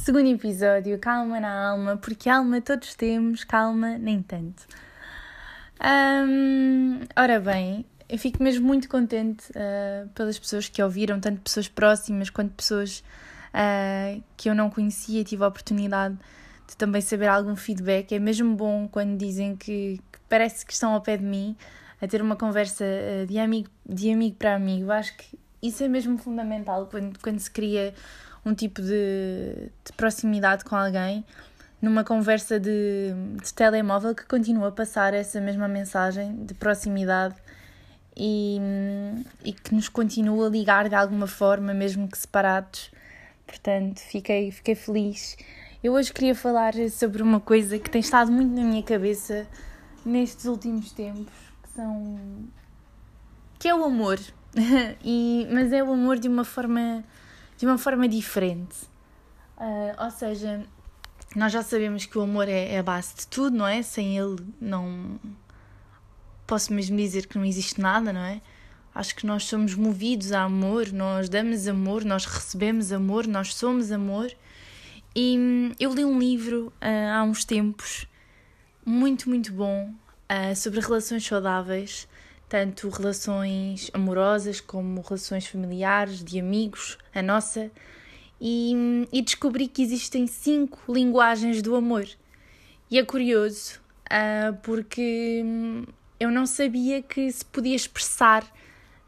segundo episódio, calma na alma, porque alma todos temos, calma nem tanto. Ora bem, eu fico mesmo muito contente uh, pelas pessoas que ouviram, tanto pessoas próximas quanto pessoas uh, que eu não conhecia e tive a oportunidade de também saber algum feedback. É mesmo bom quando dizem que, que parece que estão ao pé de mim a ter uma conversa uh, de amigo, de amigo para amigo. Acho que isso é mesmo fundamental quando, quando se cria um tipo de, de proximidade com alguém numa conversa de, de telemóvel que continua a passar essa mesma mensagem de proximidade e, e que nos continua a ligar de alguma forma, mesmo que separados. Portanto, fiquei, fiquei feliz. Eu hoje queria falar sobre uma coisa que tem estado muito na minha cabeça nestes últimos tempos, que são que é o amor. e, mas é o amor de uma forma de uma forma diferente. Uh, ou seja, nós já sabemos que o amor é, é a base de tudo, não é? Sem ele não posso mesmo dizer que não existe nada, não é? Acho que nós somos movidos a amor, nós damos amor, nós recebemos amor, nós somos amor. E hum, eu li um livro uh, há uns tempos, muito, muito bom, uh, sobre relações saudáveis, tanto relações amorosas como relações familiares, de amigos, a nossa. E, e descobri que existem cinco linguagens do amor. E é curioso, uh, porque hum, eu não sabia que se podia expressar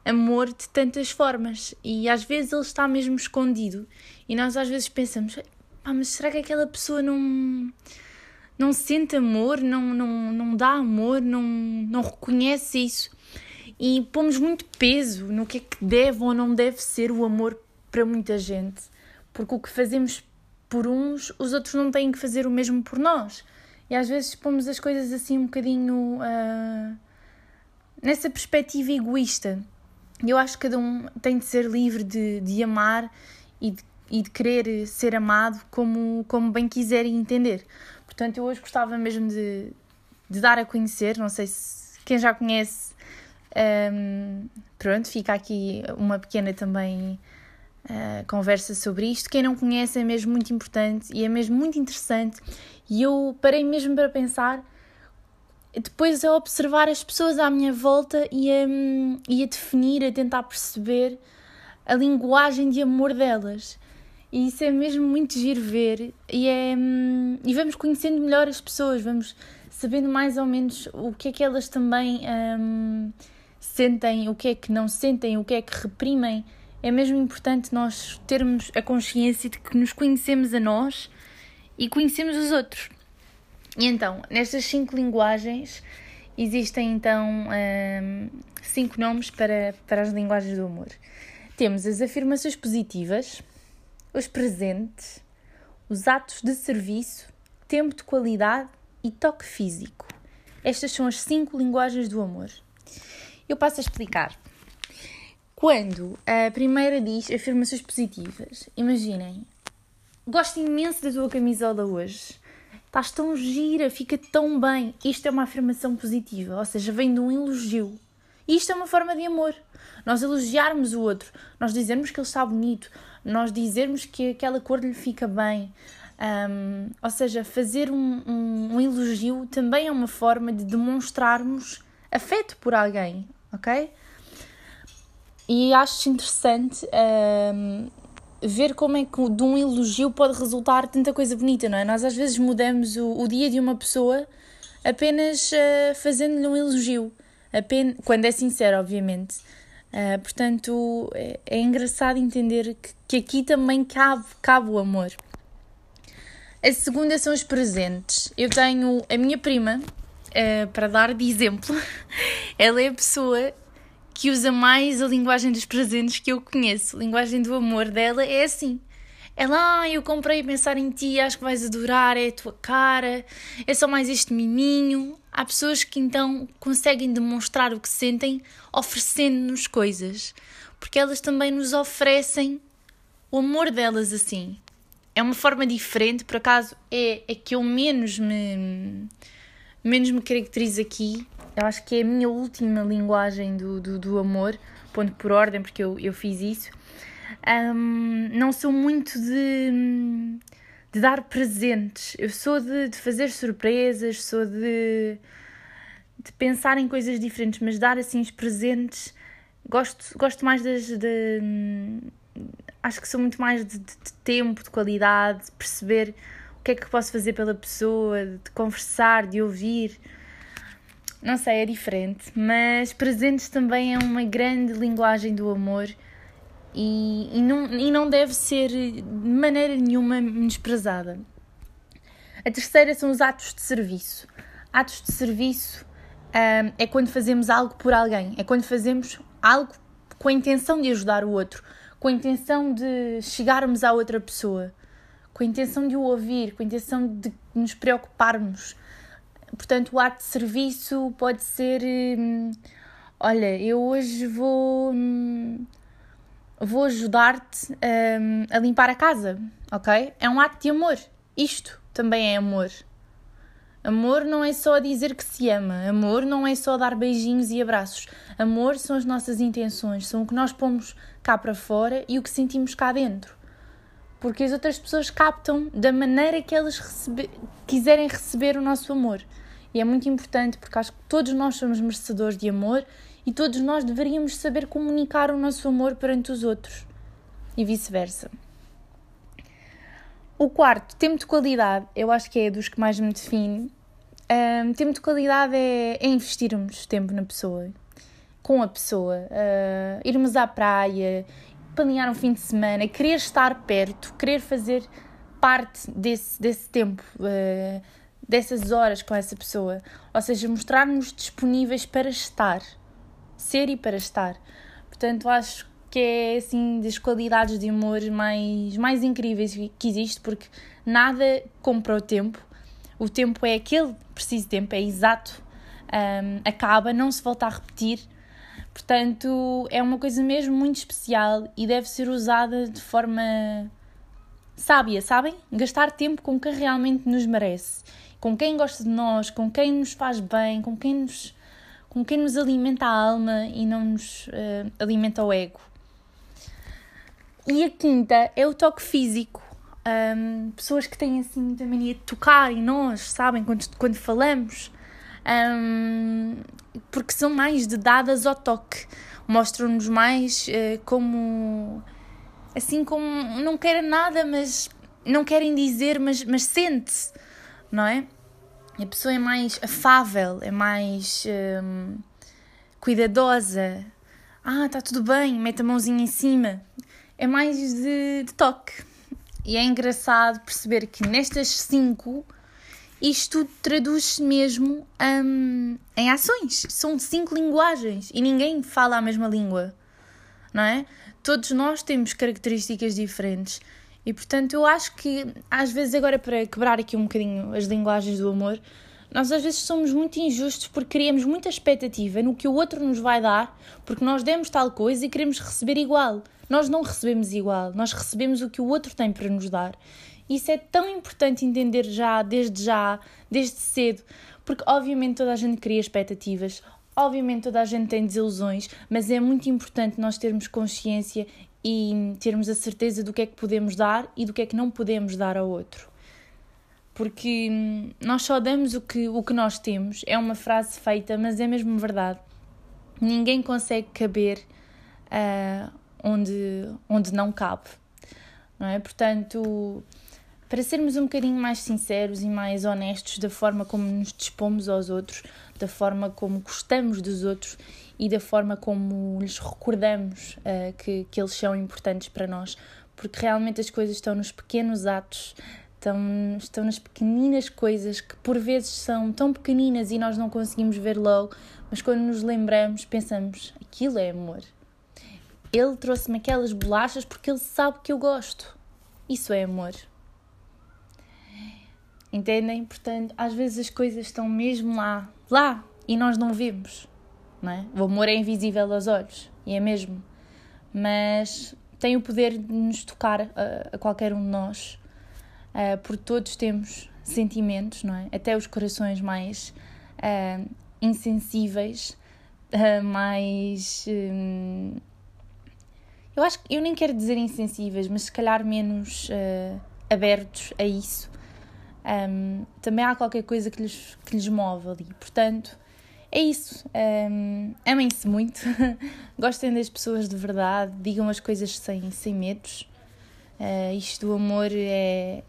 amor de tantas formas. E às vezes ele está mesmo escondido. E nós às vezes pensamos ah, mas será que aquela pessoa não não sente amor? Não não, não dá amor? Não não reconhece isso e pomos muito peso no que é que deve ou não deve ser o amor para muita gente porque o que fazemos por uns os outros não têm que fazer o mesmo por nós e às vezes pomos as coisas assim um bocadinho uh, nessa perspectiva egoísta. Eu acho que cada um tem de ser livre de, de amar e de, e de querer ser amado como, como bem quiser e entender. Portanto, eu hoje gostava mesmo de, de dar a conhecer, não sei se quem já conhece, um, pronto, fica aqui uma pequena também uh, conversa sobre isto. Quem não conhece é mesmo muito importante e é mesmo muito interessante. E eu parei mesmo para pensar, depois a observar as pessoas à minha volta e a, e a definir, a tentar perceber a linguagem de amor delas. E isso é mesmo muito giro ver. E, é, e vamos conhecendo melhor as pessoas, vamos sabendo mais ou menos o que é que elas também um, sentem, o que é que não sentem, o que é que reprimem é mesmo importante nós termos a consciência de que nos conhecemos a nós e conhecemos os outros. E então, nestas cinco linguagens, existem então hum, cinco nomes para, para as linguagens do amor. Temos as afirmações positivas, os presentes, os atos de serviço, tempo de qualidade e toque físico. Estas são as cinco linguagens do amor. Eu passo a explicar. Quando a primeira diz afirmações positivas, imaginem, gosto imenso da tua camisola hoje, estás tão gira, fica tão bem. Isto é uma afirmação positiva, ou seja, vem de um elogio. Isto é uma forma de amor. Nós elogiarmos o outro, nós dizermos que ele está bonito, nós dizermos que aquela cor lhe fica bem. Um, ou seja, fazer um, um, um elogio também é uma forma de demonstrarmos afeto por alguém, ok? E acho interessante um, ver como é que de um elogio pode resultar tanta coisa bonita, não é? Nós às vezes mudamos o, o dia de uma pessoa apenas uh, fazendo-lhe um elogio, apenas, quando é sincero, obviamente. Uh, portanto, é, é, engraçado entender que, que aqui também cabe, cabe o amor. A segunda são os presentes. Eu tenho a minha prima, uh, para dar de exemplo, ela é a pessoa que usa mais a linguagem dos presentes que eu conheço. A linguagem do amor dela é assim. Ela, ah, eu comprei a pensar em ti, acho que vais adorar, é a tua cara, é só mais este miminho. Há pessoas que então conseguem demonstrar o que sentem oferecendo-nos coisas, porque elas também nos oferecem o amor delas assim. É uma forma diferente, por acaso é, é que eu menos me, menos me caracterizo aqui, eu acho que é a minha última linguagem do, do, do amor, ponto por ordem, porque eu, eu fiz isso. Um, não sou muito de, de dar presentes. Eu sou de, de fazer surpresas, sou de, de pensar em coisas diferentes, mas dar assim os presentes. Gosto, gosto mais das. De, acho que sou muito mais de, de, de tempo, de qualidade, de perceber o que é que posso fazer pela pessoa, de conversar, de ouvir. Não sei, é diferente, mas presentes também é uma grande linguagem do amor e, e, não, e não deve ser de maneira nenhuma menosprezada. A terceira são os atos de serviço. Atos de serviço um, é quando fazemos algo por alguém, é quando fazemos algo com a intenção de ajudar o outro, com a intenção de chegarmos à outra pessoa, com a intenção de o ouvir, com a intenção de nos preocuparmos. Portanto, o ato de serviço pode ser: hum, olha, eu hoje vou. Hum, vou ajudar-te um, a limpar a casa, ok? É um ato de amor. Isto também é amor. Amor não é só dizer que se ama, amor não é só dar beijinhos e abraços. Amor são as nossas intenções, são o que nós pomos cá para fora e o que sentimos cá dentro. Porque as outras pessoas captam da maneira que elas recebe quiserem receber o nosso amor. E é muito importante porque acho que todos nós somos merecedores de amor e todos nós deveríamos saber comunicar o nosso amor perante os outros e vice-versa. O quarto, tempo de qualidade, eu acho que é dos que mais me define. Um, tempo de qualidade é, é, investirmos tempo na pessoa, com a pessoa, uh, irmos à praia, planear um fim de semana, querer estar perto, querer fazer parte desse, desse tempo, uh, dessas horas com essa pessoa. Ou seja, mostrar-nos disponíveis para estar ser e para estar. Portanto, acho que é assim das qualidades de humor mais, mais incríveis que existe, porque nada compra o tempo. O tempo é aquele preciso tempo, é exato, um, acaba, não se volta a repetir. Portanto, é uma coisa mesmo muito especial e deve ser usada de forma sábia, sabem? Gastar tempo com quem realmente nos merece, com quem gosta de nós, com quem nos faz bem, com quem nos com quem nos alimenta a alma e não nos uh, alimenta o ego. E a quinta é o toque físico. Um, pessoas que têm assim muita mania de tocar em nós, sabem, quando, quando falamos, um, porque são mais de dadas ao toque, mostram-nos mais uh, como assim como não querem nada, mas não querem dizer, mas, mas sente-se, não é? a pessoa é mais afável, é mais hum, cuidadosa. Ah, está tudo bem, mete a mãozinha em cima. É mais de, de toque. E é engraçado perceber que nestas cinco isto traduz-se mesmo hum, em ações. São cinco linguagens e ninguém fala a mesma língua, não é? Todos nós temos características diferentes e portanto, eu acho que às vezes, agora para quebrar aqui um bocadinho as linguagens do amor, nós às vezes somos muito injustos porque criamos muita expectativa no que o outro nos vai dar, porque nós demos tal coisa e queremos receber igual. Nós não recebemos igual, nós recebemos o que o outro tem para nos dar. Isso é tão importante entender já, desde já, desde cedo, porque obviamente toda a gente cria expectativas, obviamente toda a gente tem desilusões, mas é muito importante nós termos consciência e termos a certeza do que é que podemos dar e do que é que não podemos dar ao outro. Porque hum, nós só damos o que, o que nós temos. É uma frase feita, mas é mesmo verdade. Ninguém consegue caber uh, onde, onde não cabe. Não é? Portanto, para sermos um bocadinho mais sinceros e mais honestos da forma como nos dispomos aos outros, da forma como gostamos dos outros e da forma como lhes recordamos uh, que, que eles são importantes para nós, porque realmente as coisas estão nos pequenos atos, estão, estão nas pequeninas coisas que por vezes são tão pequeninas e nós não conseguimos ver logo, mas quando nos lembramos, pensamos: aquilo é amor. Ele trouxe-me aquelas bolachas porque ele sabe que eu gosto. Isso é amor. Entendem? Portanto, às vezes as coisas estão mesmo lá, lá, e nós não vemos não é? O amor é invisível aos olhos, e é mesmo. Mas tem o poder de nos tocar a, a qualquer um de nós, uh, porque todos temos sentimentos, não é? Até os corações mais uh, insensíveis, uh, mais. Um, eu acho que eu nem quero dizer insensíveis, mas se calhar menos abertos a isso, um, também há qualquer coisa que lhes, que lhes move ali. Portanto, é isso. Um, Amem-se muito, gostem das pessoas de verdade, digam as coisas sem, sem medos. Uh, isto do amor é,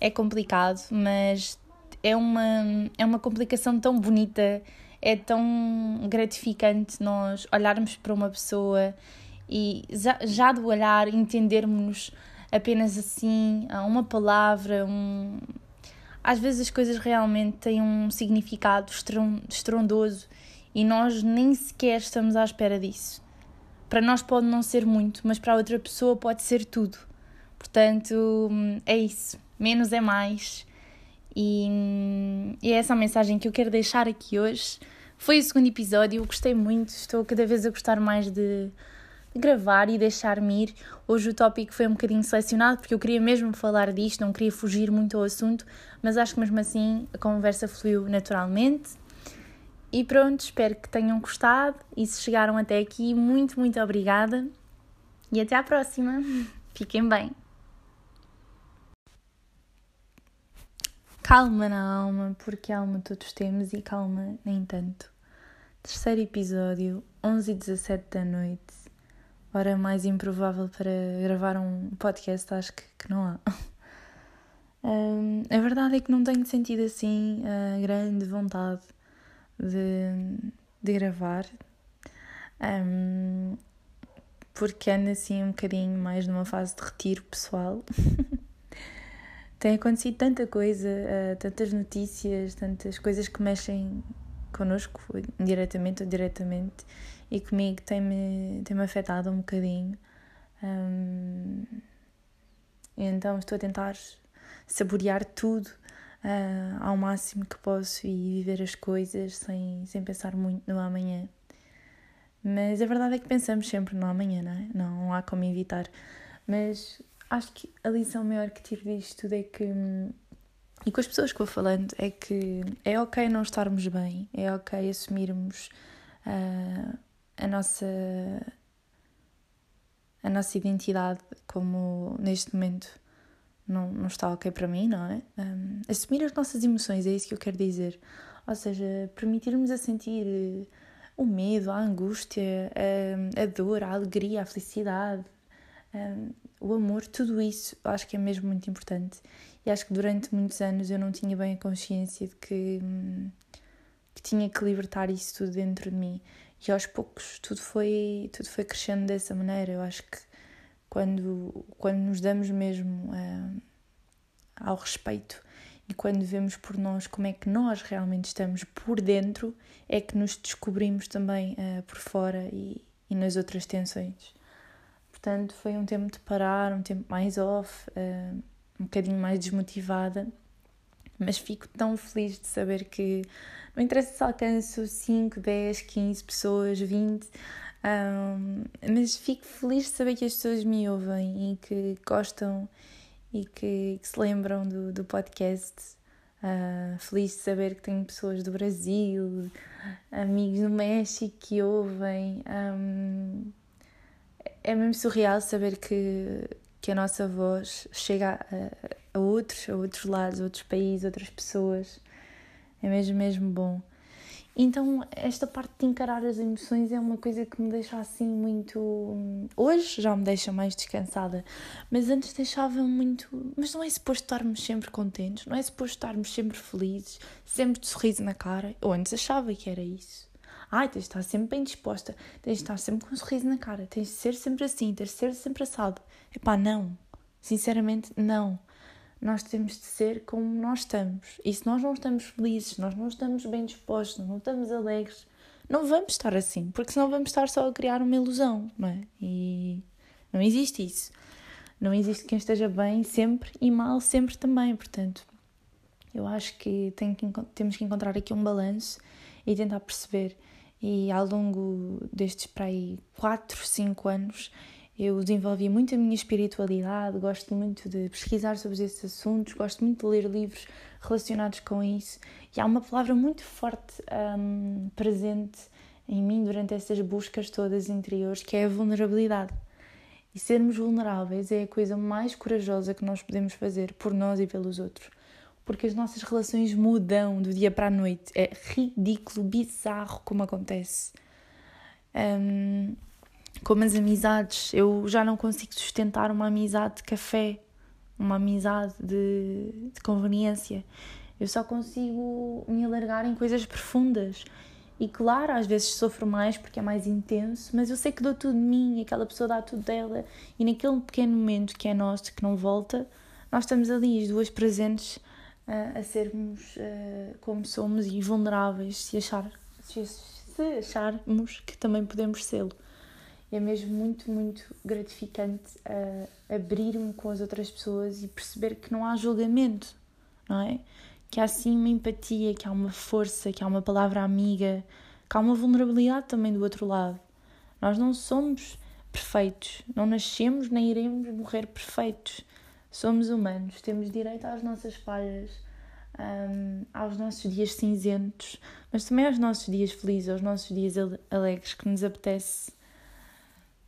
é complicado, mas é uma, é uma complicação tão bonita, é tão gratificante nós olharmos para uma pessoa e já, já do olhar entendermos apenas assim, uma palavra, um... às vezes as coisas realmente têm um significado estrondoso e nós nem sequer estamos à espera disso. Para nós pode não ser muito, mas para outra pessoa pode ser tudo. Portanto, é isso. Menos é mais. E, e é essa a mensagem que eu quero deixar aqui hoje. Foi o segundo episódio, eu gostei muito, estou cada vez a gostar mais de gravar e deixar-me ir. Hoje o tópico foi um bocadinho selecionado porque eu queria mesmo falar disto, não queria fugir muito ao assunto, mas acho que mesmo assim a conversa fluiu naturalmente. E pronto, espero que tenham gostado e se chegaram até aqui, muito, muito obrigada e até à próxima. Fiquem bem. Calma na alma, porque alma todos temos e calma nem tanto. Terceiro episódio, 11 e 17 da noite. Hora mais improvável para gravar um podcast, acho que, que não há. Um, a verdade é que não tenho sentido assim a grande vontade de, de gravar, um, porque ando assim um bocadinho mais numa fase de retiro pessoal. tem acontecido tanta coisa, uh, tantas notícias, tantas coisas que mexem connosco, indiretamente ou diretamente, e comigo tem-me tem -me afetado um bocadinho. Um, então estou a tentar saborear tudo uh, ao máximo que posso e viver as coisas sem, sem pensar muito no amanhã. Mas a verdade é que pensamos sempre no amanhã, não é? Não há como evitar. Mas acho que a lição maior que tiro disto tudo é que, e com as pessoas que vou falando, é que é ok não estarmos bem, é ok assumirmos uh, a nossa a nossa identidade como neste momento não, não está ok para mim, não é? Um, assumir as nossas emoções, é isso que eu quero dizer. Ou seja, permitirmos a sentir o medo, a angústia, a, a dor, a alegria, a felicidade, um, o amor, tudo isso acho que é mesmo muito importante. E acho que durante muitos anos eu não tinha bem a consciência de que, hum, que tinha que libertar isso tudo dentro de mim. E aos poucos tudo foi, tudo foi crescendo dessa maneira. Eu acho que quando, quando nos damos mesmo uh, ao respeito e quando vemos por nós como é que nós realmente estamos por dentro, é que nos descobrimos também uh, por fora e, e nas outras tensões. Portanto, foi um tempo de parar, um tempo mais off, uh, um bocadinho mais desmotivada, mas fico tão feliz de saber que não interessa se alcanço 5, 10, 15 pessoas, 20, um, mas fico feliz de saber que as pessoas me ouvem e que gostam e que, que se lembram do, do podcast. Uh, feliz de saber que tenho pessoas do Brasil, amigos do México que ouvem. Um, é mesmo surreal saber que, que a nossa voz chega a, a outros, a outros lados, a outros países, a outras pessoas. É mesmo, mesmo bom. Então, esta parte de encarar as emoções é uma coisa que me deixa assim muito. Hoje já me deixa mais descansada, mas antes deixava muito. Mas não é suposto estarmos sempre contentes, não é suposto estarmos sempre felizes, sempre de sorriso na cara. Eu antes achava que era isso. Ai, tens de estar sempre bem disposta, tens de estar sempre com um sorriso na cara, tens de ser sempre assim, tens de ser sempre assado. Epá, não. Sinceramente, não. Nós temos de ser como nós estamos. E se nós não estamos felizes, nós não estamos bem dispostos, não estamos alegres, não vamos estar assim, porque senão vamos estar só a criar uma ilusão, não é? E não existe isso. Não existe quem esteja bem sempre e mal sempre também. Portanto, eu acho que, tem que temos que encontrar aqui um balanço e tentar perceber e ao longo destes para aí 4, 5 anos eu desenvolvi muito a minha espiritualidade, gosto muito de pesquisar sobre esses assuntos, gosto muito de ler livros relacionados com isso e há uma palavra muito forte um, presente em mim durante essas buscas todas interiores que é a vulnerabilidade. E sermos vulneráveis é a coisa mais corajosa que nós podemos fazer por nós e pelos outros. Porque as nossas relações mudam do dia para a noite. É ridículo, bizarro como acontece. Um, como as amizades, eu já não consigo sustentar uma amizade de café, uma amizade de, de conveniência. Eu só consigo me alargar em coisas profundas. E claro, às vezes sofro mais porque é mais intenso, mas eu sei que dou tudo de mim, aquela pessoa dá tudo dela, e naquele pequeno momento que é nosso, que não volta, nós estamos ali, as duas presentes, uh, a sermos como somos e vulneráveis, se, achar, se, se acharmos que também podemos sê-lo. É mesmo muito, muito gratificante uh, abrir-me com as outras pessoas e perceber que não há julgamento, não é? que há sim uma empatia, que há uma força, que há uma palavra amiga, que há uma vulnerabilidade também do outro lado. Nós não somos perfeitos, não nascemos nem iremos morrer perfeitos. Somos humanos, temos direito às nossas falhas, um, aos nossos dias cinzentos, mas também aos nossos dias felizes, aos nossos dias alegres, que nos apetece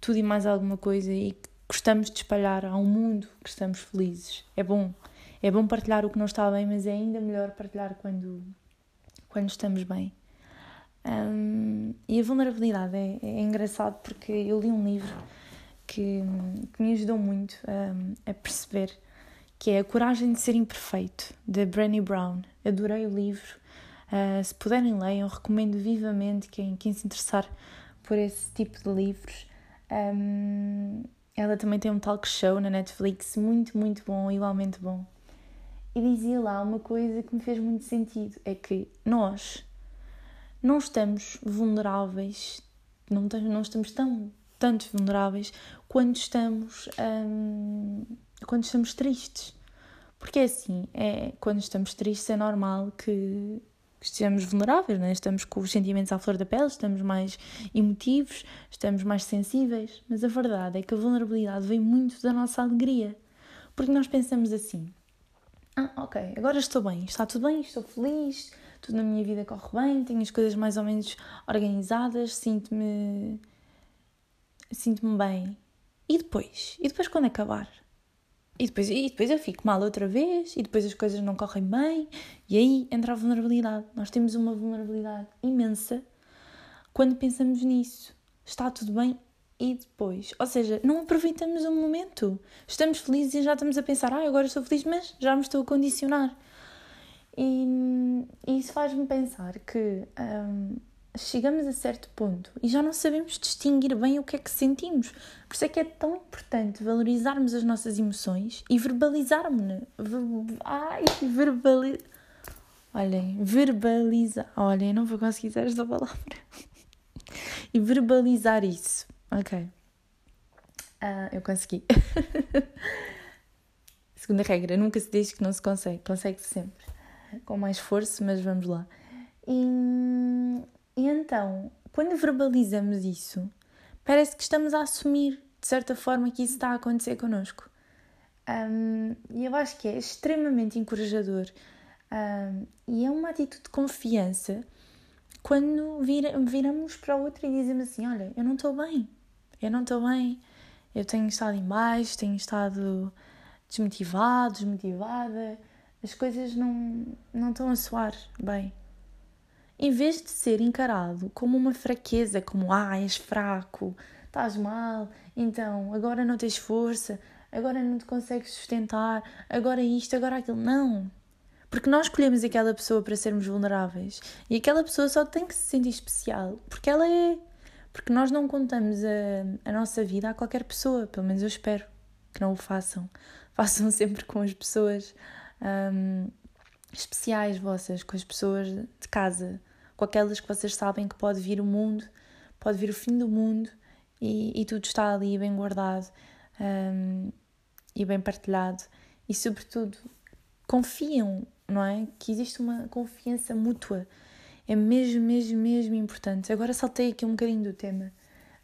tudo e mais alguma coisa e que gostamos de espalhar ao mundo que estamos felizes. É bom é bom partilhar o que não está bem, mas é ainda melhor partilhar quando, quando estamos bem. Um, e a vulnerabilidade é, é, engraçado porque eu li um livro que, que me ajudou muito um, a perceber que é A Coragem de Ser Imperfeito, de Brené Brown. Adorei o livro. Uh, se puderem leiam, recomendo vivamente quem, quem se interessar por esse tipo de livros. Um, ela também tem um talk show na Netflix, muito, muito bom, igualmente bom e dizia lá uma coisa que me fez muito sentido: é que nós não estamos vulneráveis, não, não estamos tão tanto vulneráveis quando estamos hum, quando estamos tristes. Porque é assim, é, quando estamos tristes é normal que estejamos vulneráveis, né? estamos com os sentimentos à flor da pele, estamos mais emotivos, estamos mais sensíveis. Mas a verdade é que a vulnerabilidade vem muito da nossa alegria. Porque nós pensamos assim: ah, ok, agora estou bem, está tudo bem, estou feliz, tudo na minha vida corre bem, tenho as coisas mais ou menos organizadas, sinto-me. sinto-me bem. E depois? E depois quando acabar? E depois, e depois eu fico mal outra vez, e depois as coisas não correm bem, e aí entra a vulnerabilidade. Nós temos uma vulnerabilidade imensa quando pensamos nisso. Está tudo bem, e depois. Ou seja, não aproveitamos o momento. Estamos felizes e já estamos a pensar, ah, agora estou feliz, mas já me estou a condicionar. E, e isso faz-me pensar que hum, chegamos a certo ponto e já não sabemos distinguir bem o que é que sentimos. Por isso é que é tão importante valorizarmos as nossas emoções e verbalizarmos. Ver, ai, verbalizar. Olhem, verbalizar. Olhem, não vou conseguir dizer esta palavra. e verbalizar isso Ok. Uh, eu consegui. Segunda regra, nunca se diz que não se consegue, consegue-se sempre. Com mais esforço, mas vamos lá. E, e então, quando verbalizamos isso, parece que estamos a assumir, de certa forma, que isso está a acontecer connosco. Um, e eu acho que é extremamente encorajador um, e é uma atitude de confiança quando vira, viramos para o outro e dizemos assim: Olha, eu não estou bem, eu não estou bem, eu tenho estado em baixo, tenho estado desmotivado, desmotivada, as coisas não, não estão a soar bem. Em vez de ser encarado como uma fraqueza, como ah, és fraco, estás mal, então agora não tens força, agora não te consegues sustentar, agora isto, agora aquilo. Não! Porque nós escolhemos aquela pessoa para sermos vulneráveis e aquela pessoa só tem que se sentir especial porque ela é. Porque nós não contamos a, a nossa vida a qualquer pessoa, pelo menos eu espero que não o façam. Façam sempre com as pessoas um, especiais vossas, com as pessoas de casa, com aquelas que vocês sabem que pode vir o mundo, pode vir o fim do mundo e, e tudo está ali bem guardado um, e bem partilhado. E, sobretudo, confiam, não é? Que existe uma confiança mútua é mesmo, mesmo, mesmo importante. Agora saltei aqui um bocadinho do tema,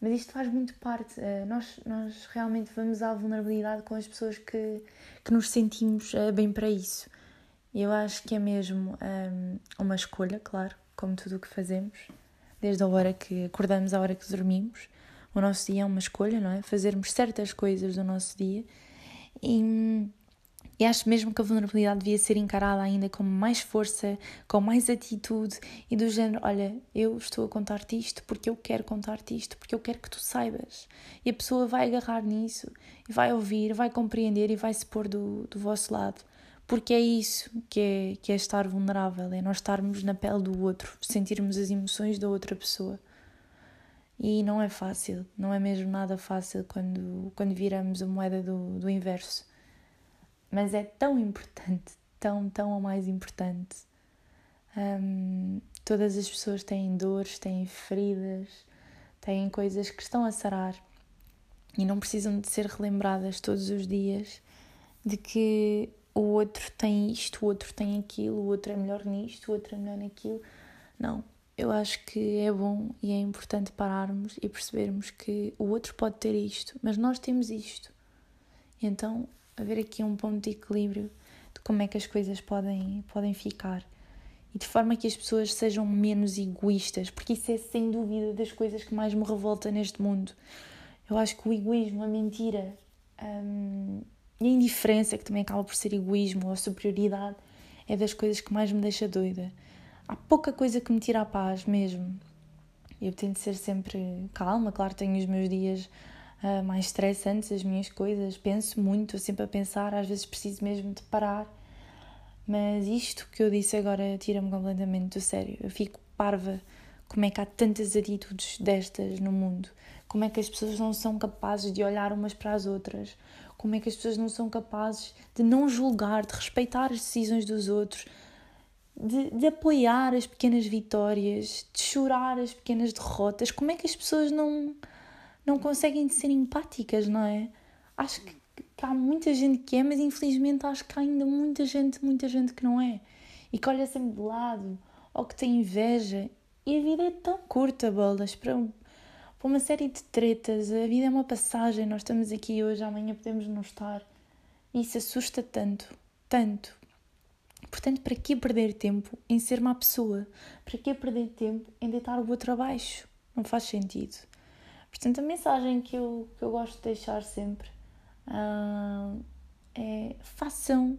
mas isto faz muito parte. Uh, nós, nós realmente vamos à vulnerabilidade com as pessoas que, que nos sentimos uh, bem para isso. Eu acho que é mesmo um, uma escolha, claro, como tudo o que fazemos, desde a hora que acordamos à hora que dormimos, O nosso dia é uma escolha, não é? Fazermos certas coisas do nosso dia. E, e acho mesmo que a vulnerabilidade devia ser encarada ainda com mais força, com mais atitude e do género: olha, eu estou a contar-te isto porque eu quero contar-te isto, porque eu quero que tu saibas. E a pessoa vai agarrar nisso, vai ouvir, vai compreender e vai se pôr do, do vosso lado. Porque é isso que é, que é estar vulnerável, é nós estarmos na pele do outro, sentirmos as emoções da outra pessoa. E não é fácil, não é mesmo nada fácil quando, quando viramos a moeda do, do inverso. Mas é tão importante, tão, tão ou mais importante. Um, todas as pessoas têm dores, têm feridas, têm coisas que estão a sarar e não precisam de ser relembradas todos os dias de que o outro tem isto, o outro tem aquilo, o outro é melhor nisto, o outro é melhor naquilo. Não, eu acho que é bom e é importante pararmos e percebermos que o outro pode ter isto, mas nós temos isto. Então, haver aqui um ponto de equilíbrio de como é que as coisas podem, podem ficar. E de forma que as pessoas sejam menos egoístas, porque isso é sem dúvida das coisas que mais me revolta neste mundo. Eu acho que o egoísmo, a mentira hum, e a indiferença, que também acaba por ser egoísmo ou superioridade, é das coisas que mais me deixa doida há pouca coisa que me tira a paz mesmo. Eu tento ser sempre calma, claro, tenho os meus dias uh, mais estressantes, as minhas coisas, penso muito, sempre a pensar, às vezes preciso mesmo de parar. Mas isto que eu disse agora tira-me completamente do sério. Eu fico parva como é que há tantas atitudes destas no mundo. Como é que as pessoas não são capazes de olhar umas para as outras? Como é que as pessoas não são capazes de não julgar, de respeitar as decisões dos outros, de, de, apoiar as pequenas vitórias, de chorar as pequenas derrotas. Como é que as pessoas não, não conseguem ser empáticas, não é? Acho que, que há muita gente que é, mas infelizmente acho que há ainda muita gente, muita gente que não é. E que olha sempre de lado, ou que tem inveja. E a vida é tão curta, bolas, para, para uma série de tretas. A vida é uma passagem, nós estamos aqui hoje, amanhã podemos não estar. E isso assusta tanto, tanto. Portanto, para que perder tempo em ser má pessoa? Para que perder tempo em deitar o outro abaixo? Não faz sentido. Portanto, a mensagem que eu, que eu gosto de deixar sempre uh, é façam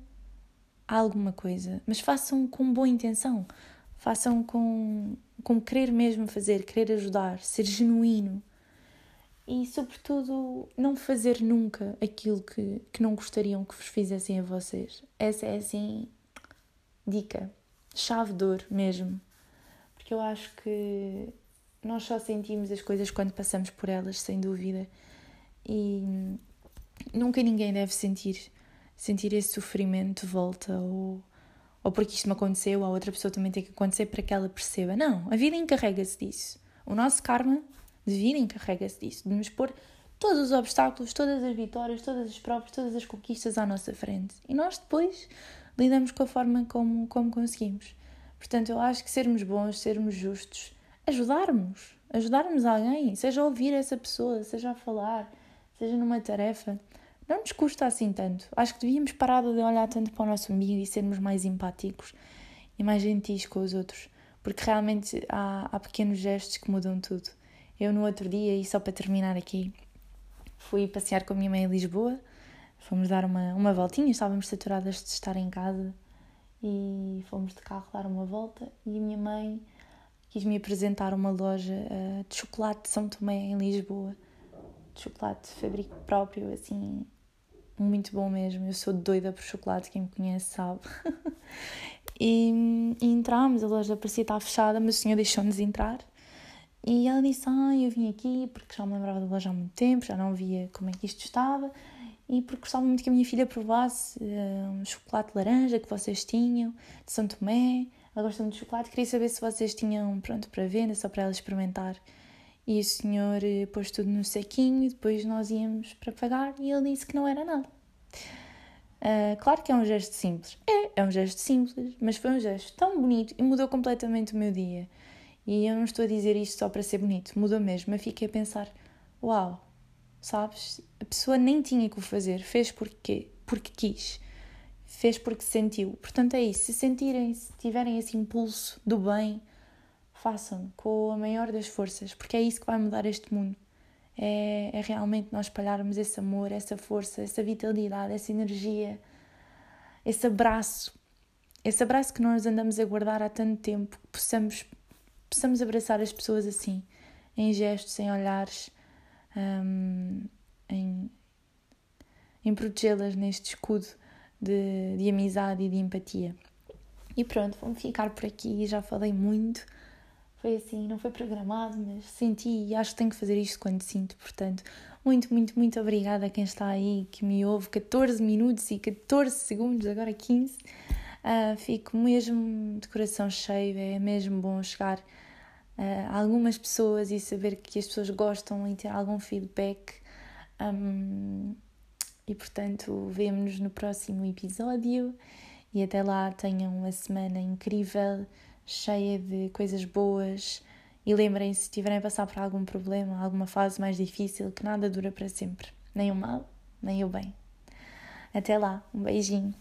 alguma coisa, mas façam com boa intenção. Façam com, com querer mesmo fazer, querer ajudar, ser genuíno. E, sobretudo, não fazer nunca aquilo que, que não gostariam que vos fizessem a vocês. Essa é, assim, dica, chave de ouro mesmo. Porque eu acho que nós só sentimos as coisas quando passamos por elas, sem dúvida. E nunca ninguém deve sentir sentir esse sofrimento de volta ou, ou porque isto me aconteceu, a outra pessoa também tem que acontecer para que ela perceba. Não, a vida encarrega-se disso. O nosso karma de vida encarrega-se disso, de nos pôr todos os obstáculos, todas as vitórias, todas as provas, todas as conquistas à nossa frente. E nós depois lidamos com a forma como, como conseguimos. Portanto, eu acho que sermos bons, sermos justos, ajudarmos, ajudarmos alguém, seja ouvir essa pessoa, seja a falar, seja numa tarefa, não nos custa assim tanto. Acho que devíamos parar de olhar tanto para o nosso amigo e sermos mais empáticos e mais gentis com os outros, porque realmente há, há pequenos gestos que mudam tudo. Eu, no outro dia, e só para terminar aqui, fui passear com a minha mãe em Lisboa. Fomos dar uma, uma voltinha, estávamos saturadas de estar em casa. E fomos de carro dar uma volta. E a minha mãe quis-me apresentar uma loja uh, de chocolate de São Tomé em Lisboa, de chocolate de fabrico próprio, assim, muito bom mesmo. Eu sou doida por chocolate, quem me conhece sabe. e, e entramos, a loja parecia estar fechada, mas o senhor deixou-nos entrar. E ela disse: Ah, eu vim aqui porque já me lembrava da loja há muito tempo, já não via como é que isto estava e porque gostava muito que a minha filha provasse um chocolate laranja que vocês tinham, de São Tomé. Ela gosta muito de chocolate, queria saber se vocês tinham pronto para venda, só para ela experimentar. E o senhor uh, pôs tudo no saquinho e depois nós íamos para pagar e ele disse que não era nada. Uh, claro que é um gesto simples. É, é um gesto simples, mas foi um gesto tão bonito e mudou completamente o meu dia. E eu não estou a dizer isto só para ser bonito, mudou mesmo. Eu fiquei a pensar: uau, sabes? A pessoa nem tinha que o fazer, fez porque, porque quis, fez porque sentiu. Portanto, é isso. Se sentirem, se tiverem esse impulso do bem, façam com a maior das forças, porque é isso que vai mudar este mundo. é, é realmente nós espalharmos esse amor, essa força, essa vitalidade, essa energia, esse abraço, esse abraço que nós andamos a guardar há tanto tempo, que possamos, possamos abraçar as pessoas assim, em gestos, em olhares, um, em, em protegê-las neste escudo de, de amizade e de empatia. E pronto, vamos ficar por aqui. Já falei muito. Foi assim, não foi programado, mas senti e acho que tenho que fazer isto quando sinto. Portanto, muito, muito, muito obrigada a quem está aí, que me ouve 14 minutos e 14 segundos, agora 15. Uh, ah, fico mesmo de coração cheio, é mesmo bom chegar uh, a algumas pessoas e saber que as pessoas gostam e ter algum feedback. Um, e portanto, vemo-nos no próximo episódio e até lá tenham uma semana incrível, cheia de coisas boas. E lembrem-se, se tiverem a passar por algum problema, alguma fase mais difícil, que nada dura para sempre, nem o mal, nem o bem. Até lá, um beijinho.